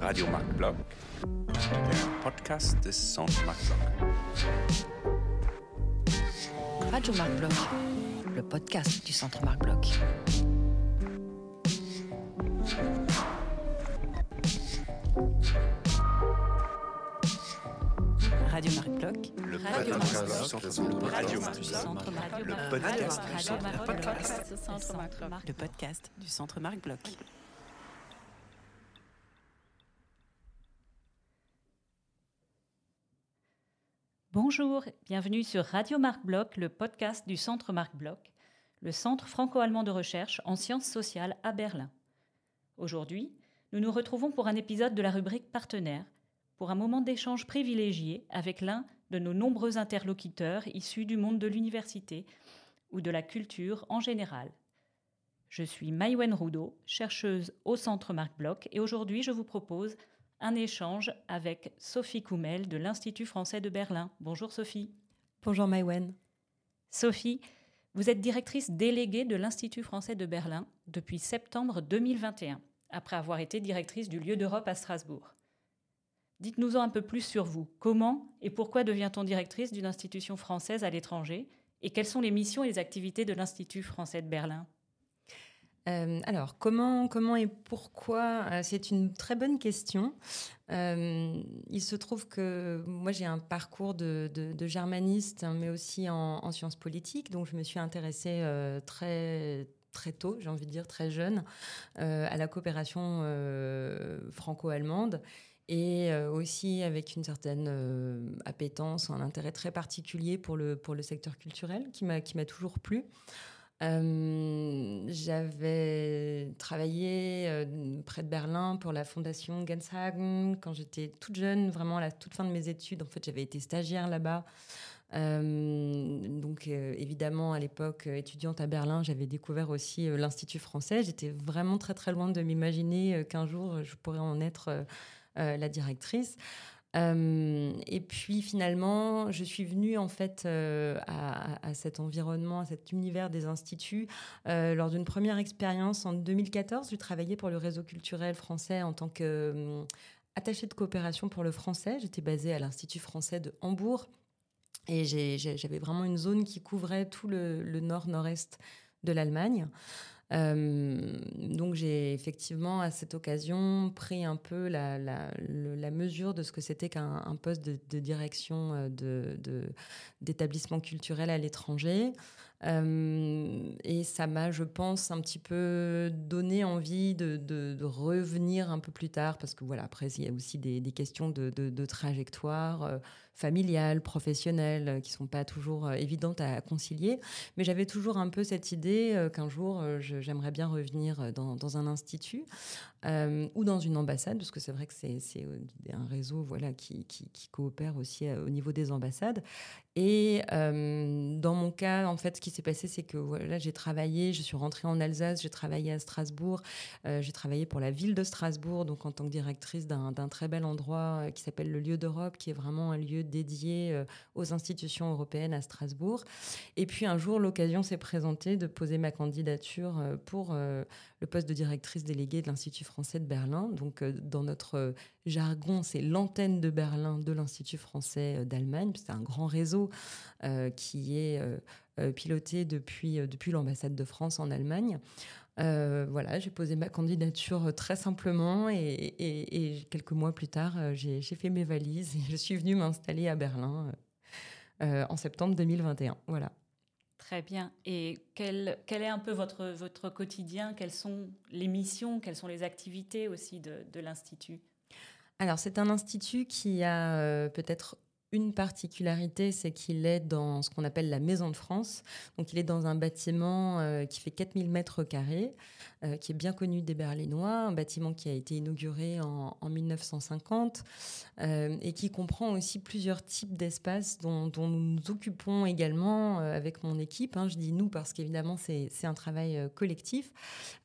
Radio Marc Block, der Podcast des Centre Marc Block. Radio Marc Bloch, le podcast du Centre Marc Bloch. Radio Marc Bloch, Le podcast du Centre Marc Bloch. Bonjour, bienvenue sur Radio Marc Bloch, le podcast du Centre Marc Bloch, le centre franco-allemand de recherche en sciences sociales à Berlin. Aujourd'hui, nous nous retrouvons pour un épisode de la rubrique Partenaires, pour un moment d'échange privilégié avec l'un de nos nombreux interlocuteurs issus du monde de l'université ou de la culture en général. Je suis Maïwen Roudot, chercheuse au Centre Marc Bloch, et aujourd'hui je vous propose un échange avec Sophie Koumel de l'Institut français de Berlin. Bonjour Sophie. Bonjour Maïwen. Sophie, vous êtes directrice déléguée de l'Institut français de Berlin depuis septembre 2021, après avoir été directrice du lieu d'Europe à Strasbourg. Dites-nous-en un peu plus sur vous. Comment et pourquoi devient-on directrice d'une institution française à l'étranger Et quelles sont les missions et les activités de l'Institut français de Berlin? Euh, alors, comment, comment et pourquoi? Euh, C'est une très bonne question. Euh, il se trouve que moi, j'ai un parcours de, germaniste, hein, mais aussi en, en sciences politiques. Donc, je me suis intéressée très très tôt, j'ai envie de dire très jeune, à la coopération franco-allemande et euh, aussi avec une certaine euh, appétence, un intérêt très particulier pour le, pour le secteur culturel qui m'a toujours plu. Euh, J'avais travaillé près de Berlin pour la fondation Genshagen quand j'étais toute jeune, vraiment à la toute fin de mes études. En fait, j'avais été stagiaire là-bas. Donc, évidemment, à l'époque, étudiante à Berlin, j'avais découvert aussi l'Institut français. J'étais vraiment très, très loin de m'imaginer qu'un jour, je pourrais en être la directrice. Euh, et puis finalement, je suis venue en fait euh, à, cet environnement, à cet univers des instituts euh, lors d'une première expérience en 2014. Je travaillais pour le réseau culturel français en tant que euh, attachée de coopération pour le français. J'étais basée à l'Institut français de Hambourg et j'ai- j'ai- j'avais vraiment une zone qui couvrait tout le nord-nord-est de l'Allemagne. Euh, donc j'ai effectivement à cette occasion pris un peu la, la, la mesure de ce que c'était qu'un un poste de, direction euh, de, de, d'établissement culturel à l'étranger. Euh, et ça m'a, je pense, un petit peu donné envie de, de, revenir un peu plus tard, parce que voilà, après, il y a aussi des, des questions de, de trajectoire euh, familiale, professionnelle, euh, qui sont pas toujours euh, évidentes à concilier. Mais j'avais toujours un peu cette idée euh, qu'un jour, j'aimerais bien revenir dans, un institut ou dans une ambassade, parce que c'est vrai que c'est un réseau voilà, qui, coopère aussi au niveau des ambassades. Et dans mon cas, en fait, ce qui s'est passé, c'est que voilà, j'ai travaillé, je suis rentrée en Alsace, j'ai travaillé à Strasbourg, j'ai travaillé pour la ville de Strasbourg, donc en tant que directrice d'un très bel endroit qui s'appelle le lieu d'Europe, qui est vraiment un lieu dédié euh, aux institutions européennes à Strasbourg. Et puis un jour, l'occasion s'est présentée de poser ma candidature euh, pour euh, le poste de directrice déléguée de l'Institut français de Berlin. Donc dans notre jargon, c'est l'antenne de Berlin de l'Institut français d'Allemagne. C'est un grand réseau qui est piloté depuis, depuis l'ambassade de France en Allemagne. Euh, voilà, j'ai posé ma candidature euh, très simplement et, et- et quelques mois plus tard, euh, j'ai fait mes valises et je suis venue m'installer à Berlin euh, en septembre 2021. Voilà. Très bien. Et quel, quel est un peu votre, votre quotidien? Quelles sont les missions? Quelles sont les activités aussi de, de l'Institut? Alors, c'est un institut qui a euh, peut-être une particularité, c'est qu'il est dans ce qu'on appelle la Maison de France. Donc, il est dans un bâtiment euh, qui fait 4000 mètres carrés, euh, qui est bien connu des Berlinois, un bâtiment qui a été inauguré en, en 1950 euh, et qui comprend aussi plusieurs types d'espaces dont, nous nous occupons également avec mon équipe. hein. Je dis nous parce qu'évidemment, c'est un travail collectif.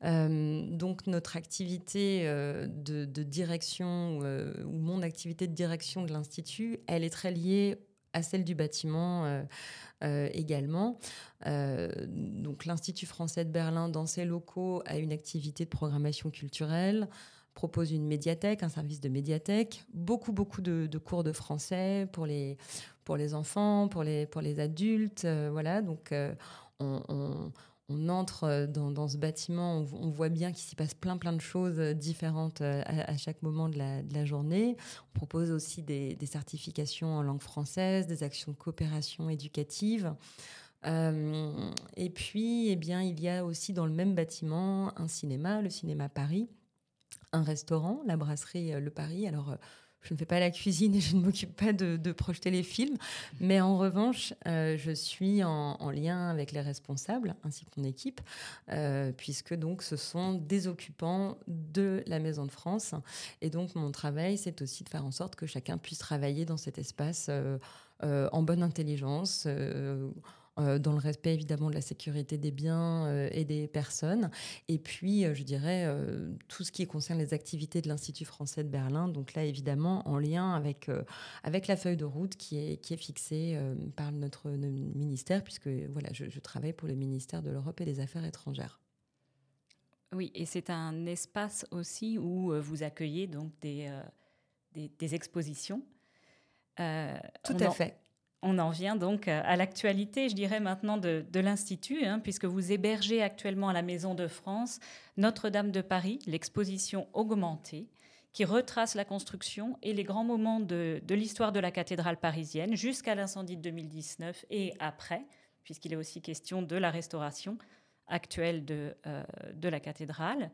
Donc notre activité de, de direction ou mon activité de direction de l'institut, elle est très liée à celle du bâtiment également. donc l'Institut français de Berlin, dans ses locaux, a une activité de programmation culturelle propose une médiathèque, un service de médiathèque, beaucoup, beaucoup de, cours de français pour les, pour les enfants, pour les, pour les adultes. voilà, donc on, on entre euh, dans, ce bâtiment, on, voit bien qu'il s'y passe plein plein de choses euh, différentes euh, à, chaque moment de la, journée. On propose aussi des, certifications en langue française, des actions de coopération éducative. et puis, eh bien, il y a aussi dans le même bâtiment un cinéma, le cinéma Paris, un restaurant, la brasserie Le Paris. Alors, je ne fais pas la cuisine et je ne m'occupe pas de, projeter les films. Mais en revanche, euh, je suis en, lien avec les responsables ainsi que mon équipe, euh, puisque donc ce sont des occupants de la Maison de France. Et donc mon travail, c'est aussi de faire en sorte que chacun puisse travailler dans cet espace euh, en bonne intelligence dans le respect évidemment de la sécurité des biens euh, et des personnes. Et puis, euh, je dirais, tout ce qui concerne les activités de l'Institut français de Berlin. Donc là, évidemment, en lien avec, avec la feuille de route qui est, qui est fixée par notre, ministère, puisque voilà, je, travaille pour le ministère de l'Europe et des Affaires étrangères. Oui, et c'est un espace aussi où vous accueillez donc des, des, expositions. Tout à fait. On en vient donc à l'actualité, je dirais maintenant, de, l'Institut, hein, puisque vous hébergez actuellement à la Maison de France Notre-Dame de Paris, l'exposition augmentée, qui retrace la construction et les grands moments de, l'histoire de la cathédrale parisienne jusqu'à l'incendie de 2019 et après, puisqu'il est aussi question de la restauration actuelle de, euh, la cathédrale.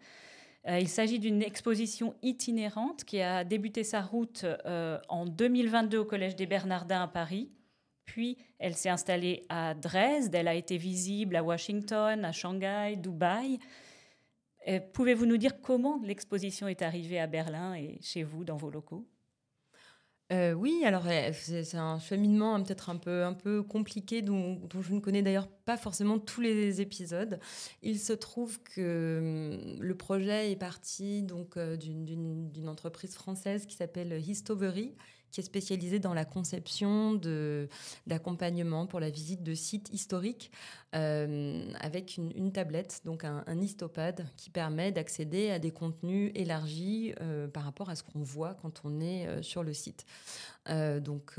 Euh, il s'agit d'une exposition itinérante qui a débuté sa route euh, en 2022 au Collège des Bernardins à Paris puis, elle s'est installée à Dresde, elle a été visible à Washington, à Shanghai, Dubaï. Euh, pouvez-vous nous dire comment l'exposition est arrivée à Berlin et chez vous, dans vos locaux? Euh, oui, alors euh, c'est un cheminement hein, peut-être un peu, un peu compliqué dont, je ne connais d'ailleurs forcément tous les épisodes. Il se trouve que hum, le projet est parti donc d'une entreprise française qui s'appelle Histovery qui est spécialisé dans la conception d'accompagnement pour la visite de sites historiques euh, avec une, tablette, donc un, histopad qui permet d'accéder à des contenus élargis euh, par rapport à ce qu'on voit quand on est euh, sur le site. Donc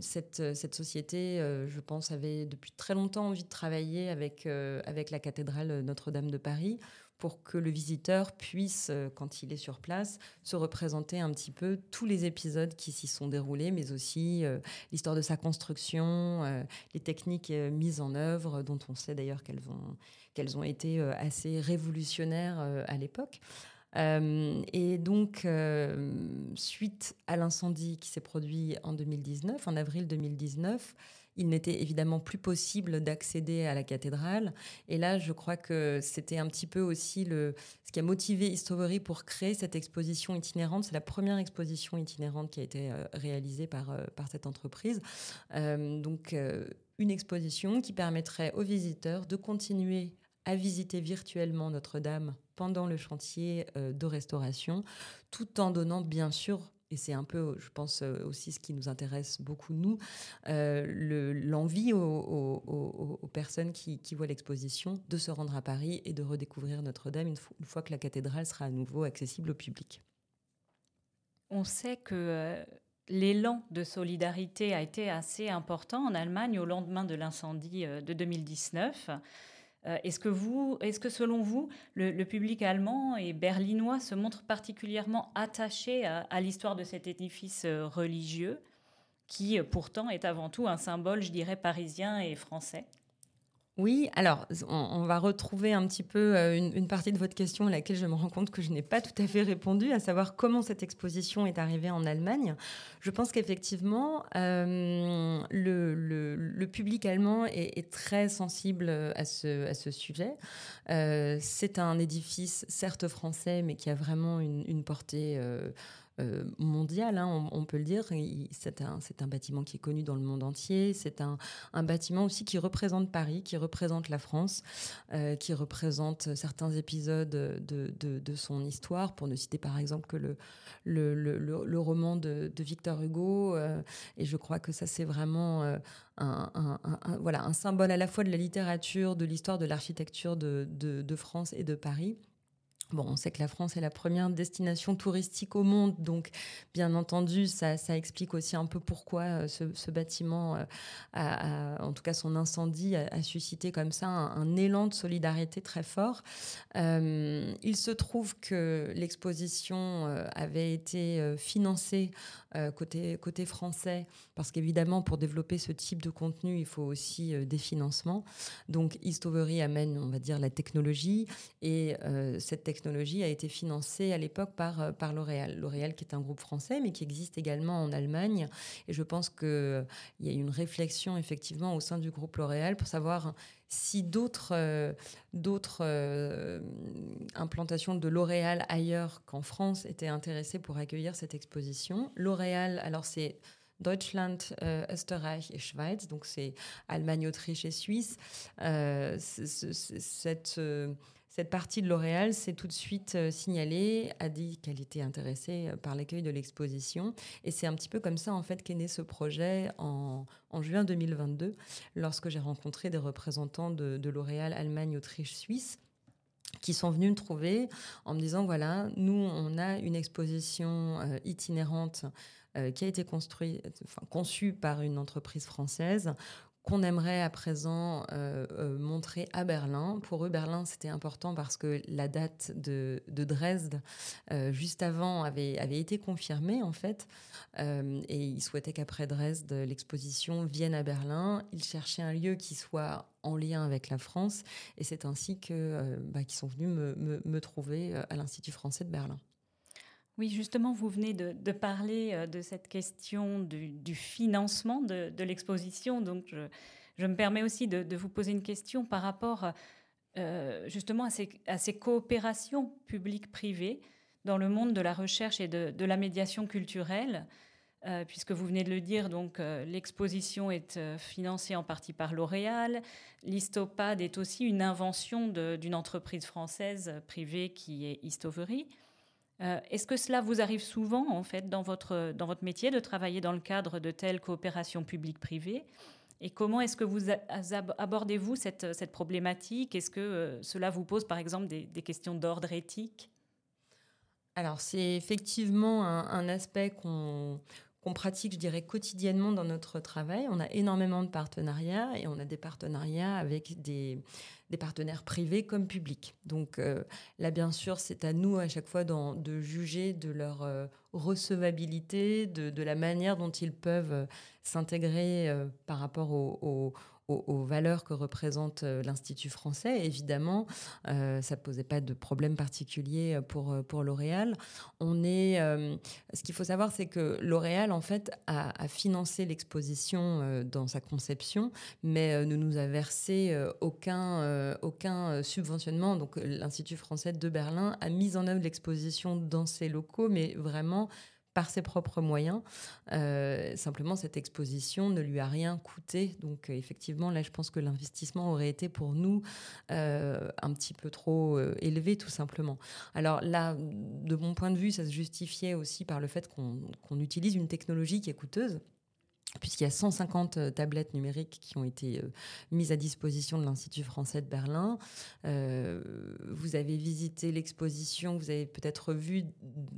cette, cette, société, je pense, avait depuis très longtemps envie de travailler avec, avec la cathédrale Notre-Dame de Paris pour que le visiteur puisse, euh, quand il est sur place, se représenter un petit peu tous les épisodes qui s'y sont déroulés, mais aussi euh, l'histoire de sa construction, euh, les techniques mises en œuvre, dont on sait d'ailleurs qu'elles qu'elles ont été assez révolutionnaires à l'époque. Et donc, suite à l'incendie qui s'est produit en 2019, en avril 2019, il n'était évidemment plus possible d'accéder à la cathédrale. Et là, je crois que c'était un petit peu aussi le, ce qui a motivé History pour créer cette exposition itinérante. C'est la première exposition itinérante qui a été euh, réalisée par, euh, par cette entreprise. Euh, donc, une exposition qui permettrait aux visiteurs de continuer à visiter virtuellement Notre-Dame pendant le chantier de restauration, tout en donnant bien sûr et c'est un peu, je pense, euh, aussi ce qui nous intéresse beaucoup, nous, euh, l'envie aux, personnes qui, voient l'exposition de se rendre à Paris et de redécouvrir Notre-Dame une, fois que la cathédrale sera à nouveau accessible au public. On sait que euh, l'élan de solidarité a été assez important en Allemagne au lendemain de l'incendie de 2019. Euh, est-ce que, vous, est-ce que selon vous, le, public allemand et berlinois se montre particulièrement attaché à, l'histoire de cet édifice euh, religieux qui euh, pourtant est avant tout un symbole, je dirais, parisien et français? Oui, alors on, va retrouver un petit peu euh, une, partie de votre question à laquelle je me rends compte que je n'ai pas tout à fait répondu, à savoir comment cette exposition est arrivée en Allemagne. Je pense qu'effectivement, euh, le, public allemand est, très sensible à ce, à ce sujet. Euh, c'est un édifice certes français, mais qui a vraiment une, portée mondial, hein, on, peut le dire. C'est un, bâtiment qui est connu dans le monde entier. C'est un, bâtiment aussi qui représente Paris, qui représente la France, qui représente certains épisodes de, son histoire, pour ne citer par exemple que le, roman de, Victor Hugo. et je crois que ça, c'est vraiment un, symbole à la fois de la littérature, de l'histoire, de l'architecture de, France et de Paris. Bon, on sait que la France est la première destination touristique au monde, donc bien entendu, ça, explique aussi un peu pourquoi euh, ce, bâtiment, euh, en tout cas son incendie, a, suscité comme ça un, élan de solidarité très fort. Euh, il se trouve que l'exposition avait été financée côté, côté français, parce qu'évidemment, pour développer ce type de contenu, il faut aussi des financements. Donc, Histovery amène, on va dire, la technologie, et cette technologie a été financée à l'époque par, euh, par L'Oréal. L'Oréal qui est un groupe français, mais qui existe également en Allemagne. Et je pense qu'il euh, y a une réflexion effectivement au sein du groupe L'Oréal pour savoir si d'autres euh, d'autres implantations de L'Oréal ailleurs qu'en France étaient intéressées pour accueillir cette exposition. L'Oréal, alors c'est Deutschland, Österreich et Schweiz, donc c'est Allemagne, Autriche et Suisse. Cette partie de L'Oréal s'est tout de suite euh, signalée, a dit qu'elle était intéressée euh, par l'accueil de l'exposition. Et c'est un petit peu comme ça, en fait, qu'est né ce projet en, juin 2022, lorsque j'ai rencontré des représentants de, L'Oréal Allemagne, Autriche, Suisse qui sont venus me trouver en me disant voilà, nous, on a une exposition euh, itinérante qui a été construite, conçue par une entreprise française qu'on aimerait à présent euh, euh, montrer à Berlin. Pour eux, Berlin, c'était important parce que la date de, Dresde, euh, juste avant, avait, été confirmée, en fait. et ils souhaitaient qu'après Dresde, l'exposition vienne à Berlin. Ils cherchaient un lieu qui soit en lien avec la France. Et c'est ainsi que, bah, qu'ils sont venus me trouver à l'Institut français de Berlin. Oui, justement, vous venez de, parler euh, de cette question du, financement de, l'exposition. Donc, je, me permets aussi de, vous poser une question par rapport euh, justement à ces, coopérations publiques-privées dans le monde de la recherche et de, la médiation culturelle. Euh, puisque vous venez de le dire, donc l'exposition est financée en partie par L'Oréal. L'Histopad est aussi une invention d'une entreprise française privée qui est Histovery. Euh, est-ce que cela vous arrive souvent, en fait, dans votre, dans votre métier, de travailler dans le cadre de telles coopérations publiques-privées? Et comment est-ce que vous abordez-vous cette, cette, problématique? Est-ce que euh, cela vous pose, par exemple, des, questions d'ordre éthique? Alors, c'est effectivement un, aspect qu'on qu'on pratique, je dirais, quotidiennement dans notre travail. On a énormément de partenariats et on a des partenariats avec des, partenaires privés comme publics. Donc euh, là, bien sûr, c'est à nous à chaque fois de juger de leur euh, recevabilité, de, la manière dont ils peuvent euh, s'intégrer par rapport aux, aux, valeurs que représente euh, l'Institut français. Évidemment, euh, ça ne posait pas de problème particulier pour, euh, pour L'Oréal. On est, ce qu'il faut savoir, c'est que L'Oréal, en fait, a, financé l'exposition dans sa conception, mais ne nous a versé aucun, aucun subventionnement. Donc, l'Institut français de Berlin a mis en œuvre l'exposition dans ses locaux, mais vraiment par ses propres moyens. Euh, simplement, cette exposition ne lui a rien coûté. Donc, euh, effectivement, là, je pense que l'investissement aurait été pour nous euh, un petit peu trop élevé, tout simplement. Alors là, de mon point de vue, ça se justifiait aussi par le fait qu'on utilise une technologie qui est coûteuse puisqu'il y a 150 euh, tablettes numériques qui ont été euh, mises à disposition de l'Institut français de Berlin. Euh, vous avez visité l'exposition, vous avez peut-être vu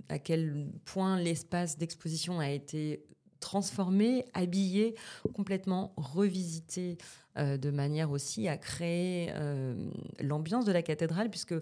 à quel point l'espace d'exposition a été transformé, habillé, complètement revisité de manière aussi à créer l'ambiance de la cathédrale, puisque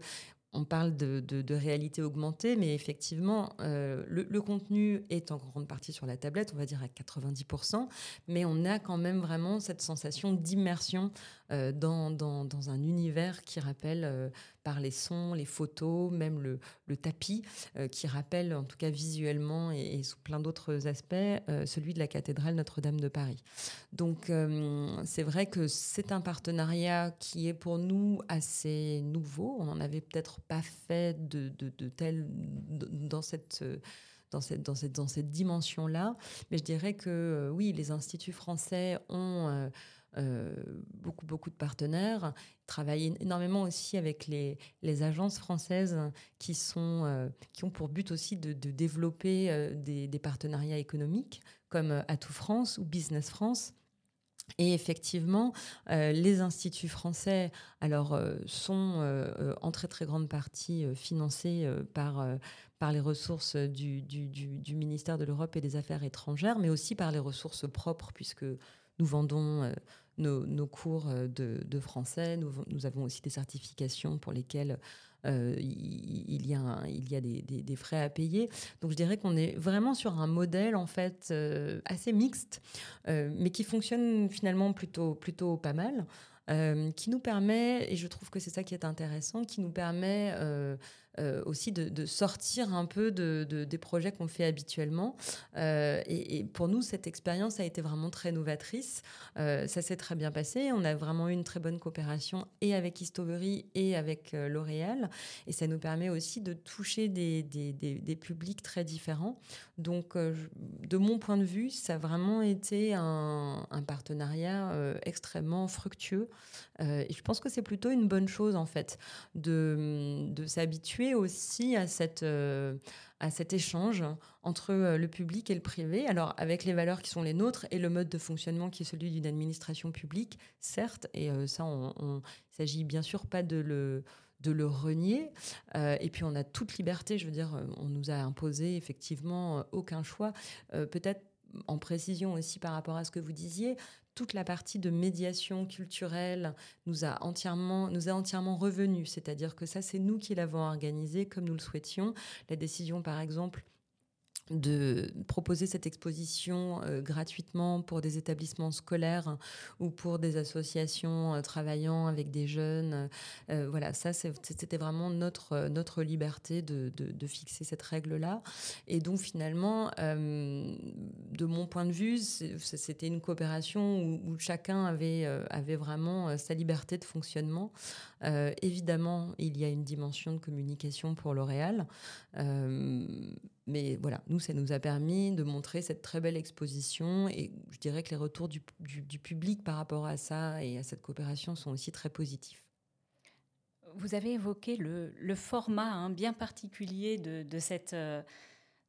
on parle de, réalité augmentée, mais effectivement, euh, le, contenu est en grande partie sur la tablette, on va dire à 90%, mais on a quand même vraiment cette sensation d'immersion euh, dans, un univers qui rappelle euh, par les sons, les photos, même le, tapis, euh, qui rappelle en tout cas visuellement et, sous plein d'autres aspects celui de la cathédrale Notre-Dame de Paris. Donc c'est vrai que c'est un partenariat qui est pour nous assez nouveau. On n'en avait peut-être pas fait de, tel dans cette dans cette, dans cette, dans cette dimension-là. Mais je dirais que oui, les instituts français ont beaucoup, beaucoup de partenaires. Ils travaillent énormément aussi avec les, les agences françaises qui, sont, euh, qui ont pour but aussi de, développer euh, des, partenariats économiques comme Atout France ou Business France. Et effectivement, les instituts français alors, sont en très très grande partie financés par, par les ressources du, du ministère de l'Europe et des Affaires étrangères, mais aussi par les ressources propres, puisque nous vendons nos, cours euh, de, français. Nous, avons aussi des certifications pour lesquelles euh, il, y a, il y a des, frais à payer. Donc je dirais qu'on est vraiment sur un modèle en fait euh, assez mixte, mais qui fonctionne finalement plutôt, plutôt pas mal. Qui nous permet, et je trouve que c'est ça qui est intéressant, qui nous permet euh, aussi de, sortir un peu de, des projets qu'on fait habituellement. Euh, et, pour nous, cette expérience a été vraiment très novatrice. Euh, ça s'est très bien passé. On a vraiment eu une très bonne coopération et avec Histovery et avec L'Oréal. Et ça nous permet aussi de toucher des, publics très différents. Donc, de mon point de vue, ça a vraiment été un partenariat extrêmement fructueux. Et je pense que c'est plutôt une bonne chose, en fait, de, de s'habituer aussi à, cette, euh, à cet échange entre euh, le public et le privé. Alors, avec les valeurs qui sont les nôtres et le mode de fonctionnement qui est celui d'une administration publique, certes, et euh, ça, on, on s'agit bien sûr pas de le de le renier. et puis on a toute liberté, je veux dire, on nous a imposé effectivement aucun choix. Peut-être en précision aussi par rapport à ce que vous disiez, toute la partie de médiation culturelle nous a entièrement, nous a entièrement revenu. C'est-à-dire que ça, c'est nous qui l'avons organisé comme nous le souhaitions. La décision, par exemple, de proposer cette exposition euh, gratuitement pour des établissements scolaires ou pour des associations euh, travaillant avec des jeunes. Euh, voilà, ça, c'était vraiment notre, notre liberté de, de, fixer cette règle-là. Et donc, finalement, de mon point de vue, c'était une coopération où, où, chacun avait, avait vraiment sa liberté de fonctionnement. évidemment, il y a une dimension de communication pour L'Oréal. Mais voilà, nous, ça nous a permis de montrer cette très belle exposition et je dirais que les retours du, public par rapport à ça et à cette coopération sont aussi très positifs. Vous avez évoqué le, format hein, bien particulier de, cette, euh,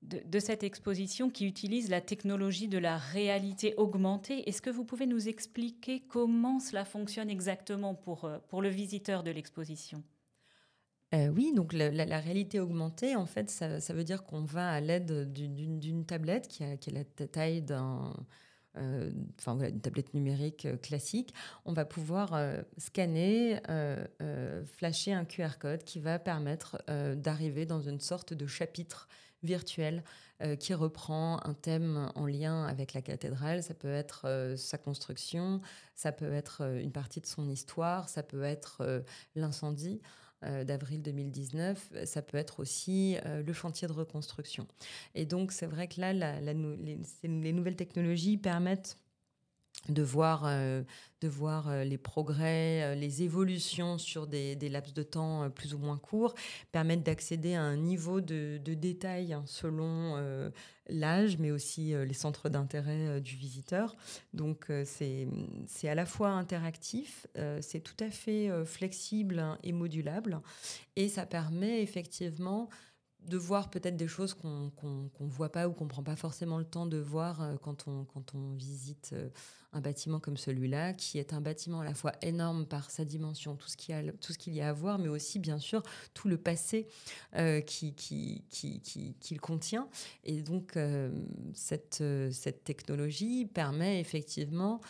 de, cette exposition qui utilise la technologie de la réalité augmentée. Est-ce que vous pouvez nous expliquer comment cela fonctionne exactement pour, euh, pour le visiteur de l'exposition? Euh, oui, donc la, réalité augmentée, en fait, ça, veut dire qu'on va à l'aide d'une tablette qui a, la taille d'un... Euh, une tablette numérique euh, classique, on va pouvoir scanner, flasher un QR code qui va permettre d'arriver dans une sorte de chapitre virtuel qui reprend un thème en lien avec la cathédrale. Ça peut être sa construction, ça peut être une partie de son histoire, ça peut être l'incendie. Euh, d'avril 2019, ça peut être aussi euh, le chantier de reconstruction. Et donc, c'est vrai que là, les, nouvelles technologies permettent de voir, euh, de voir les progrès, les évolutions sur des, laps de temps plus ou moins courts, permettent d'accéder à un niveau de, détail hein, selon l'âge, mais aussi les centres d'intérêt du visiteur. Donc c'est à la fois interactif, c'est tout à fait flexible hein, et modulable, et ça permet effectivement de voir peut-être des choses qu'on ne voit pas ou qu'on ne prend pas forcément le temps de voir euh, quand, on, quand on visite euh, un bâtiment comme celui-là, qui est un bâtiment à la fois énorme par sa dimension, tout ce qu'il y qu'il y a à voir, mais aussi bien sûr tout le passé euh, qu'il qui, qui, qui, contient. Et donc cette, cette technologie permet effectivement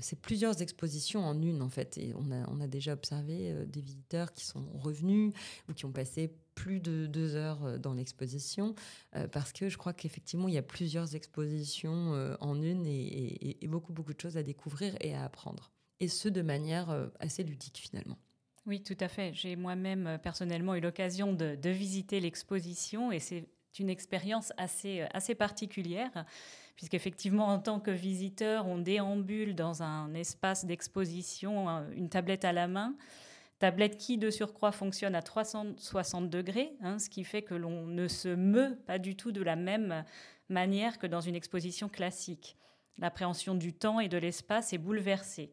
c'est plusieurs expositions en une en fait. Et on a, on a déjà observé des visiteurs qui sont revenus ou qui ont passé plus de deux heures euh, dans l'exposition, euh, parce que je crois qu'effectivement, il y a plusieurs expositions euh, en une et, beaucoup, beaucoup de choses à découvrir et à apprendre. Et ce, de manière assez ludique finalement. Oui, tout à fait. J'ai moi-même personnellement eu l'occasion de, visiter l'exposition et c'est une expérience assez, assez particulière, puisqu'effectivement, en tant que visiteur, on déambule dans un espace d'exposition, une tablette à la main tablette qui, de surcroît, fonctionne à 360 degrés, hein, ce qui fait que l'on ne se meut pas du tout de la même manière que dans une exposition classique. L'appréhension du temps et de l'espace est bouleversée.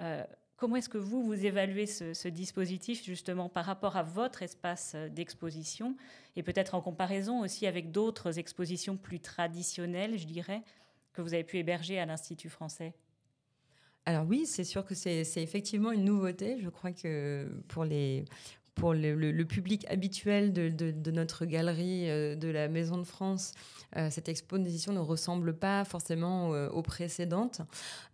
Euh, comment est-ce que vous, vous évaluez ce, dispositif justement par rapport à votre espace d'exposition et peut-être en comparaison aussi avec d'autres expositions plus traditionnelles, je dirais, que vous avez pu héberger à l'Institut français? Alors oui, c'est sûr que c'est effectivement une nouveauté. Je crois que pour les, pour le, public habituel de, notre galerie euh, de la Maison de France, euh, cette exposition ne ressemble pas forcément euh, aux précédentes.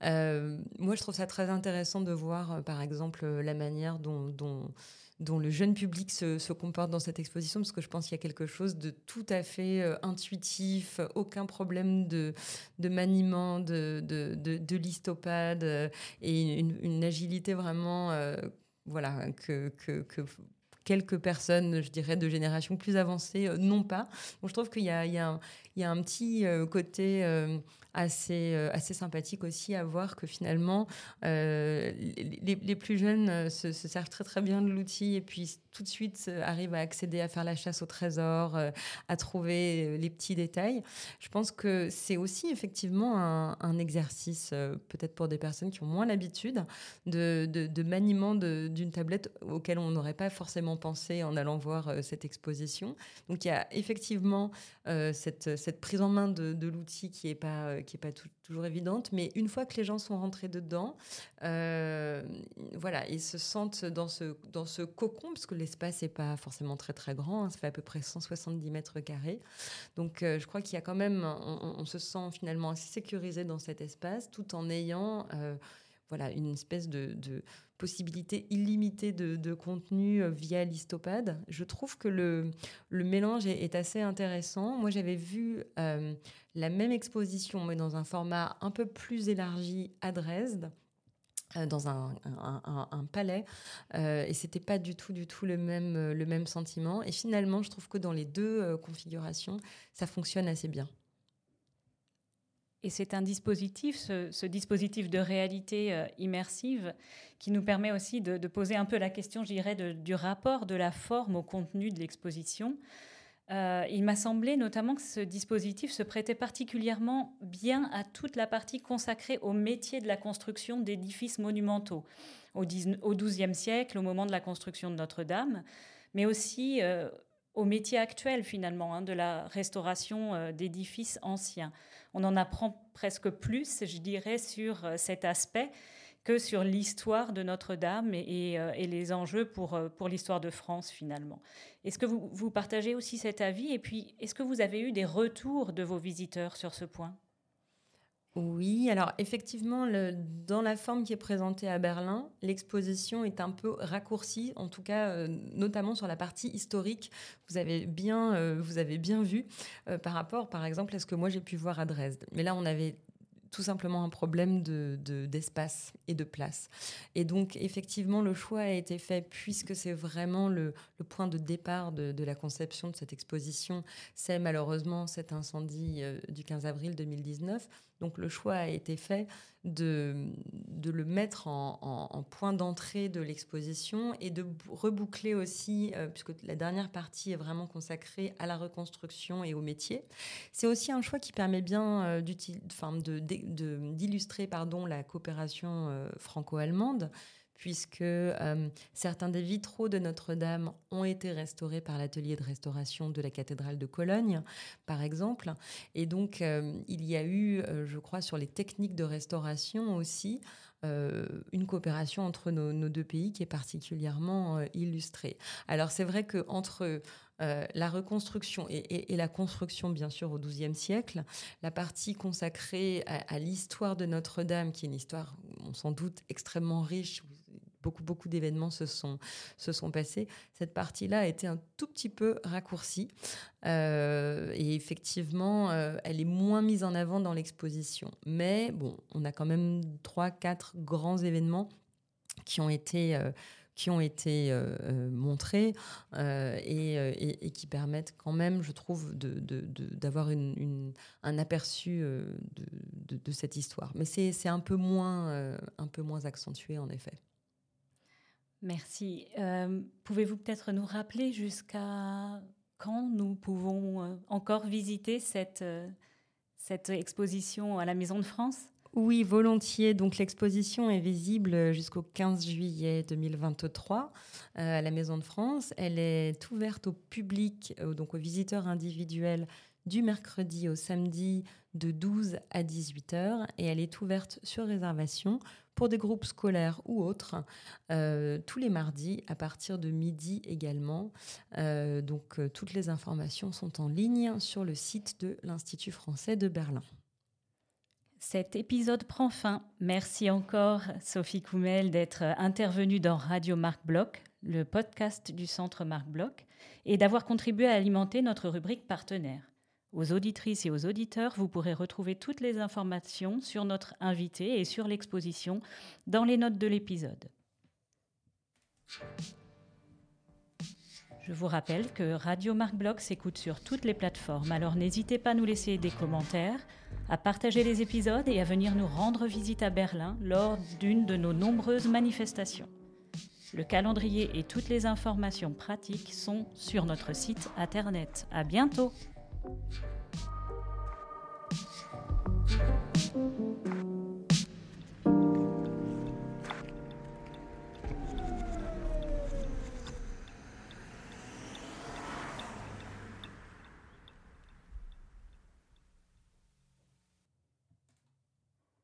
moi, je trouve ça très intéressant de voir, par exemple, la manière dont le jeune public se, comporte dans cette exposition, parce que je pense qu'il y a quelque chose de tout à fait intuitif, aucun problème de, maniement, de, de, de l'histopade, et une, agilité vraiment voilà, que, que, quelques personnes, je dirais, de génération plus avancée, euh, non pas. Donc, je trouve qu'il y, y, y a, un petit euh, côté euh, assez, euh, assez sympathique aussi à voir que finalement, les, les, plus jeunes se, servent très très bien de l'outil et puis tout de suite arrivent à accéder à faire la chasse au trésor, à trouver les petits détails. Je pense que c'est aussi effectivement un, exercice, peut-être pour des personnes qui ont moins l'habitude, de, de, maniement d'une tablette auquel on n'aurait pas forcément pensé en allant voir cette exposition. Donc il y a effectivement cette, cette prise en main de, l'outil qui n'est pas qui n'est pas toujours évidente, mais une fois que les gens sont rentrés dedans, euh, voilà, ils se sentent dans ce, dans ce cocon, parce que l'espace n'est pas forcément très très grand, hein, ça fait à peu près 170 mètres carrés. Donc euh, je crois qu'il y a quand même, on, se sent finalement assez sécurisé dans cet espace, tout en ayant euh, voilà, une espèce de, possibilité illimitée de, contenu via l'histopade. Je trouve que le, mélange est, assez intéressant. Moi, j'avais vu la même exposition, mais dans un format un peu plus élargi à Dresde euh, dans un, palais euh, et c'était pas du tout du tout le même euh, le même sentiment et finalement je trouve que dans les deux configurations ça fonctionne assez bien et c'est un dispositif, ce, dispositif de réalité immersive, qui nous permet aussi de, poser un peu la question, je dirais, du rapport de la forme au contenu de l'exposition. Euh, il m'a semblé notamment que ce dispositif se prêtait particulièrement bien à toute la partie consacrée au métier de la construction d'édifices monumentaux au XIIe siècle, au moment de la construction de Notre-Dame, mais aussi euh, au métier actuel finalement hein, de la restauration euh, d'édifices anciens. On en apprend presque plus, je dirais, sur cet aspect que sur l'histoire de Notre-Dame et, euh, les enjeux pour, euh, pour l'histoire de France finalement. Est-ce que vous, vous partagez aussi cet avis? Et puis, est-ce que vous avez eu des retours de vos visiteurs sur ce point? Oui, alors effectivement, le, dans la forme qui est présentée à Berlin, l'exposition est un peu raccourcie, en tout cas euh, notamment sur la partie historique. Vous avez bien, vous avez bien vu par rapport, par exemple, à ce que moi j'ai pu voir à Dresde. Mais là, on avait tout simplement un problème d'espace de, et de place. Et donc, effectivement, le choix a été fait, puisque c'est vraiment le, point de départ de, la conception de cette exposition, c'est malheureusement cet incendie euh, du 15 avril 2019. Donc, le choix a été fait de, de le mettre en, point d'entrée de l'exposition et de reboucler aussi, euh, puisque la dernière partie est vraiment consacrée à la reconstruction et au métier. C'est aussi un choix qui permet bien euh, d'illustrer pardon, la coopération euh, franco-allemande puisque certains des vitraux de Notre-Dame ont été restaurés par l'atelier de restauration de la cathédrale de Cologne, par exemple. Et donc, il y a eu, je crois, sur les techniques de restauration aussi, une coopération entre nos, deux pays qui est particulièrement illustrée. Alors c'est vrai que entre la reconstruction et, la construction, bien sûr, au XIIe siècle, la partie consacrée à, à l'histoire de Notre-Dame, qui est une histoire, sans doute, extrêmement riche, beaucoup, beaucoup d'événements se sont, se sont passés. Cette partie-là a été un tout petit peu raccourcie. Euh, et effectivement, euh, elle est moins mise en avant dans l'exposition. Mais bon, on a quand même trois, quatre grands événements qui ont été... Euh, qui ont été montrés et, qui permettent quand même, je trouve, d'avoir un aperçu de, cette histoire. Mais c'est un, un peu moins accentué, en effet. Merci. Euh, pouvez-vous peut-être nous rappeler jusqu'à quand nous pouvons euh, encore visiter cette, euh, cette exposition à la Maison de France? Oui, volontiers. Donc l'exposition est visible jusqu'au 15 juillet 2023 à la Maison de France. Elle est ouverte au public, donc aux visiteurs individuels, du mercredi au samedi de 12 à 18 heures et elle est ouverte sur réservation pour des groupes scolaires ou autres, euh, tous les mardis à partir de midi également. Euh, donc euh, toutes les informations sont en ligne sur le site de l'Institut français de Berlin. Cet épisode prend fin. Merci encore Sophie Koumel d'être intervenue dans Radio Marc Bloch, le podcast du Centre Marc Bloch, et d'avoir contribué à alimenter notre rubrique partenaire. Aux auditrices et aux auditeurs, vous pourrez retrouver toutes les informations sur notre invité et sur l'exposition dans les notes de l'épisode. Je vous rappelle que Radio Marc Bloch s'écoute sur toutes les plateformes, alors n'hésitez pas à nous laisser des commentaires, à partager les épisodes et à venir nous rendre visite à Berlin lors d'une de nos nombreuses manifestations. Le calendrier et toutes les informations pratiques sont sur notre site internet. À bientôt! Thank you.